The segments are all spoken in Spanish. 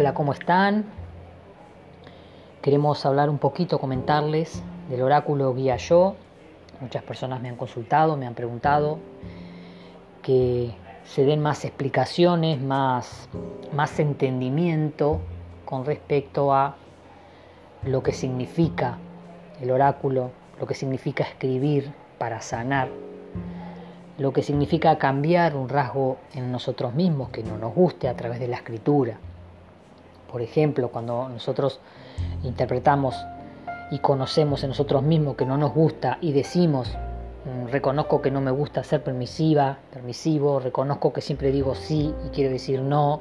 Hola, ¿cómo están? Queremos hablar un poquito, comentarles del oráculo Guía Yo. Muchas personas me han consultado, me han preguntado que se den más explicaciones, más, más entendimiento con respecto a lo que significa el oráculo, lo que significa escribir para sanar, lo que significa cambiar un rasgo en nosotros mismos que no nos guste a través de la escritura. Por ejemplo, cuando nosotros interpretamos y conocemos en nosotros mismos que no nos gusta y decimos, mm, reconozco que no me gusta ser permisiva, permisivo, reconozco que siempre digo sí y quiero decir no,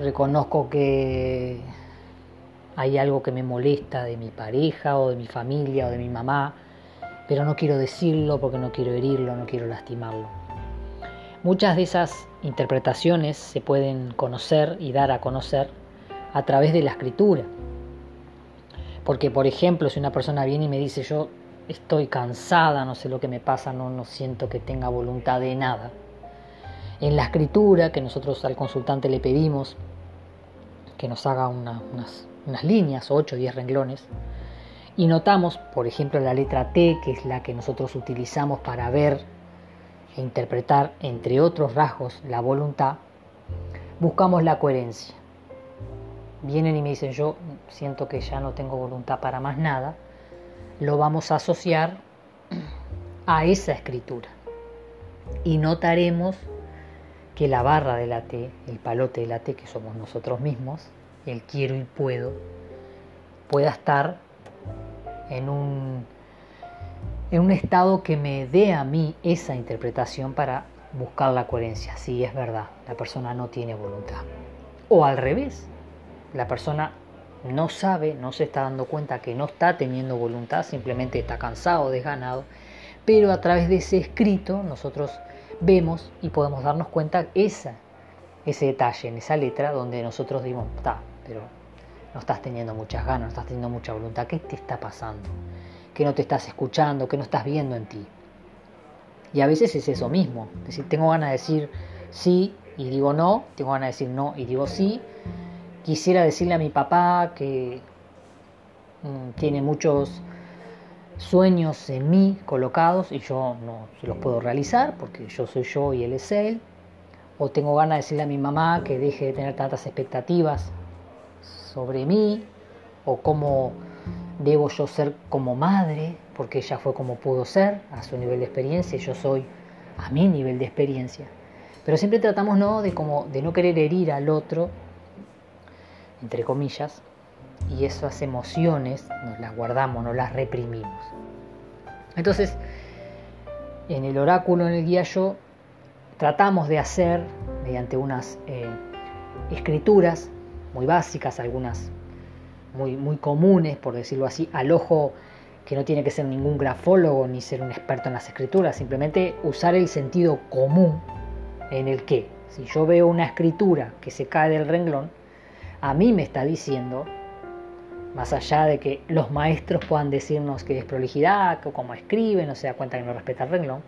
reconozco que hay algo que me molesta de mi pareja o de mi familia o de mi mamá, pero no quiero decirlo porque no quiero herirlo, no quiero lastimarlo. Muchas de esas interpretaciones se pueden conocer y dar a conocer a través de la escritura. Porque, por ejemplo, si una persona viene y me dice yo estoy cansada, no sé lo que me pasa, no, no siento que tenga voluntad de nada. En la escritura que nosotros al consultante le pedimos que nos haga unas, unas líneas, 8 o 10 renglones, y notamos, por ejemplo, la letra T, que es la que nosotros utilizamos para ver e interpretar, entre otros rasgos, la voluntad, buscamos la coherencia. Vienen y me dicen, yo siento que ya no tengo voluntad para más nada, lo vamos a asociar a esa escritura. Y notaremos que la barra de la T, el palote de la T, que somos nosotros mismos, el quiero y puedo, pueda estar en un en un estado que me dé a mí esa interpretación para buscar la coherencia. Si es verdad, la persona no tiene voluntad. O al revés, la persona no sabe, no se está dando cuenta que no está teniendo voluntad, simplemente está cansado, desganado, pero a través de ese escrito nosotros vemos y podemos darnos cuenta esa, ese detalle en esa letra donde nosotros dimos, está, pero no estás teniendo muchas ganas, no estás teniendo mucha voluntad, ¿qué te está pasando? Que no te estás escuchando, que no estás viendo en ti. Y a veces es eso mismo. Es decir, tengo ganas de decir sí y digo no, tengo ganas de decir no y digo sí. Quisiera decirle a mi papá que mm, tiene muchos sueños en mí colocados y yo no se los puedo realizar porque yo soy yo y él es él. O tengo ganas de decirle a mi mamá que deje de tener tantas expectativas sobre mí o cómo debo yo ser como madre, porque ella fue como pudo ser, a su nivel de experiencia, y yo soy a mi nivel de experiencia. Pero siempre tratamos ¿no? De, como, de no querer herir al otro, entre comillas, y esas emociones nos las guardamos, no las reprimimos. Entonces, en el oráculo, en el guía yo, tratamos de hacer, mediante unas eh, escrituras muy básicas, algunas muy, muy comunes, por decirlo así, al ojo que no tiene que ser ningún grafólogo ni ser un experto en las escrituras, simplemente usar el sentido común en el que, si yo veo una escritura que se cae del renglón, a mí me está diciendo, más allá de que los maestros puedan decirnos que es prolijidad, o cómo escribe, no se da cuenta que no respeta el renglón,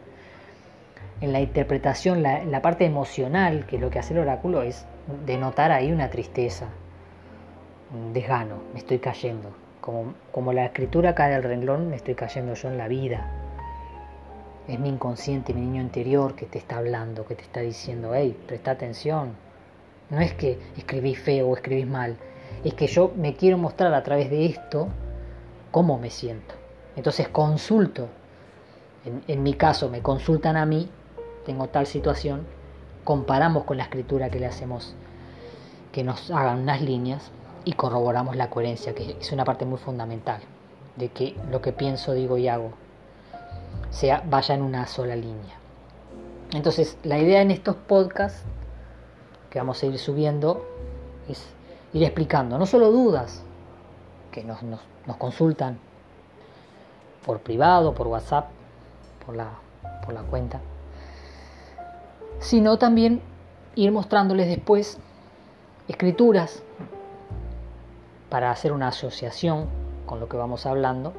en la interpretación, la, la parte emocional, que es lo que hace el oráculo, es denotar ahí una tristeza, desgano, me estoy cayendo. Como, como la escritura cae del renglón, me estoy cayendo yo en la vida. Es mi inconsciente, mi niño interior que te está hablando, que te está diciendo, hey, presta atención. No es que escribís feo o escribís mal, es que yo me quiero mostrar a través de esto cómo me siento. Entonces consulto, en, en mi caso me consultan a mí, tengo tal situación, comparamos con la escritura que le hacemos, que nos hagan unas líneas y corroboramos la coherencia, que es una parte muy fundamental, de que lo que pienso, digo y hago sea, vaya en una sola línea. Entonces, la idea en estos podcasts que vamos a ir subiendo es ir explicando, no solo dudas que nos, nos, consultan por privado, por WhatsApp, por la, por la cuenta, sino también ir mostrándoles después escrituras para hacer una asociación con lo que vamos hablando,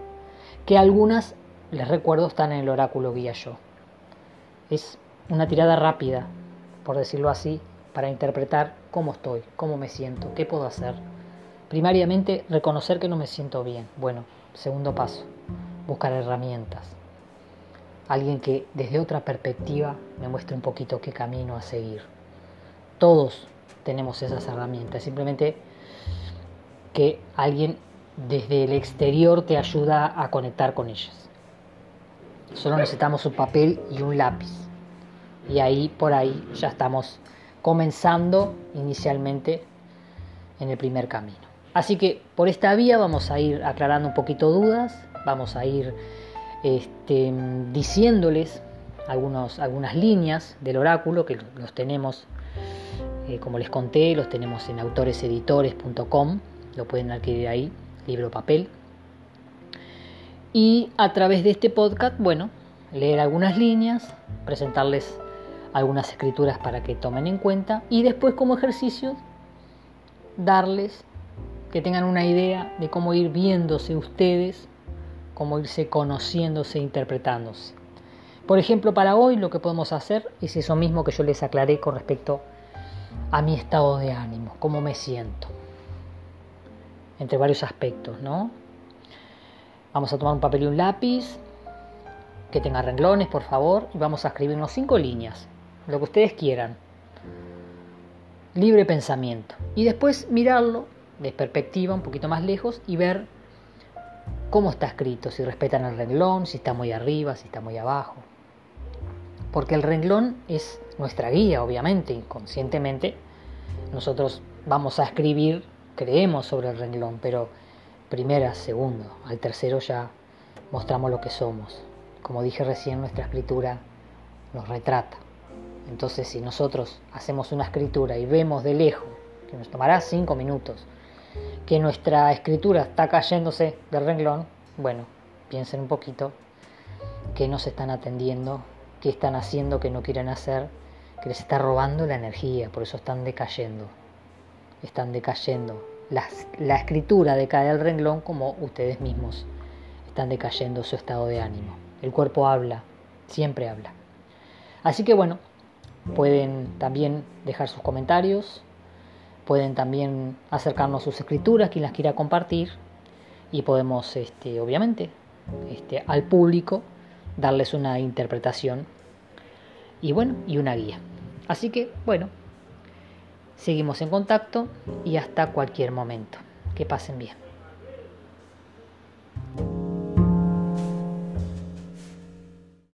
que algunas, les recuerdo, están en el oráculo guía yo. Es una tirada rápida, por decirlo así, para interpretar cómo estoy, cómo me siento, qué puedo hacer. Primariamente, reconocer que no me siento bien. Bueno, segundo paso, buscar herramientas. Alguien que desde otra perspectiva me muestre un poquito qué camino a seguir. Todos tenemos esas herramientas, simplemente que alguien desde el exterior te ayuda a conectar con ellas. Solo necesitamos un papel y un lápiz. Y ahí por ahí ya estamos comenzando inicialmente en el primer camino. Así que por esta vía vamos a ir aclarando un poquito dudas, vamos a ir este, diciéndoles algunas líneas del oráculo que los tenemos, eh, como les conté, los tenemos en autoreseditores.com, lo pueden adquirir ahí, libro papel. Y a través de este podcast, bueno, leer algunas líneas, presentarles algunas escrituras para que tomen en cuenta y después como ejercicio darles que tengan una idea de cómo ir viéndose ustedes, cómo irse conociéndose, interpretándose. Por ejemplo, para hoy lo que podemos hacer es eso mismo que yo les aclaré con respecto a mi estado de ánimo, cómo me siento, entre varios aspectos, ¿no? Vamos a tomar un papel y un lápiz que tenga renglones, por favor, y vamos a escribirnos cinco líneas, lo que ustedes quieran. Libre pensamiento. Y después mirarlo de perspectiva un poquito más lejos y ver cómo está escrito, si respetan el renglón, si está muy arriba, si está muy abajo. Porque el renglón es nuestra guía, obviamente, inconscientemente. Nosotros vamos a escribir, creemos sobre el renglón, pero primera, segundo, al tercero ya mostramos lo que somos. Como dije recién, nuestra escritura nos retrata. Entonces, si nosotros hacemos una escritura y vemos de lejos, que nos tomará cinco minutos, que nuestra escritura está cayéndose del renglón, bueno, piensen un poquito que no se están atendiendo, qué están haciendo que no quieren hacer, que les está robando la energía, por eso están decayendo. Están decayendo. La, la escritura decae del renglón como ustedes mismos están decayendo su estado de ánimo. El cuerpo habla, siempre habla. Así que bueno, pueden también dejar sus comentarios, Pueden también acercarnos sus escrituras, quien las quiera compartir, y podemos, este, obviamente, este, al público darles una interpretación y bueno, y una guía. Así que, bueno, seguimos en contacto y hasta cualquier momento. Que pasen bien.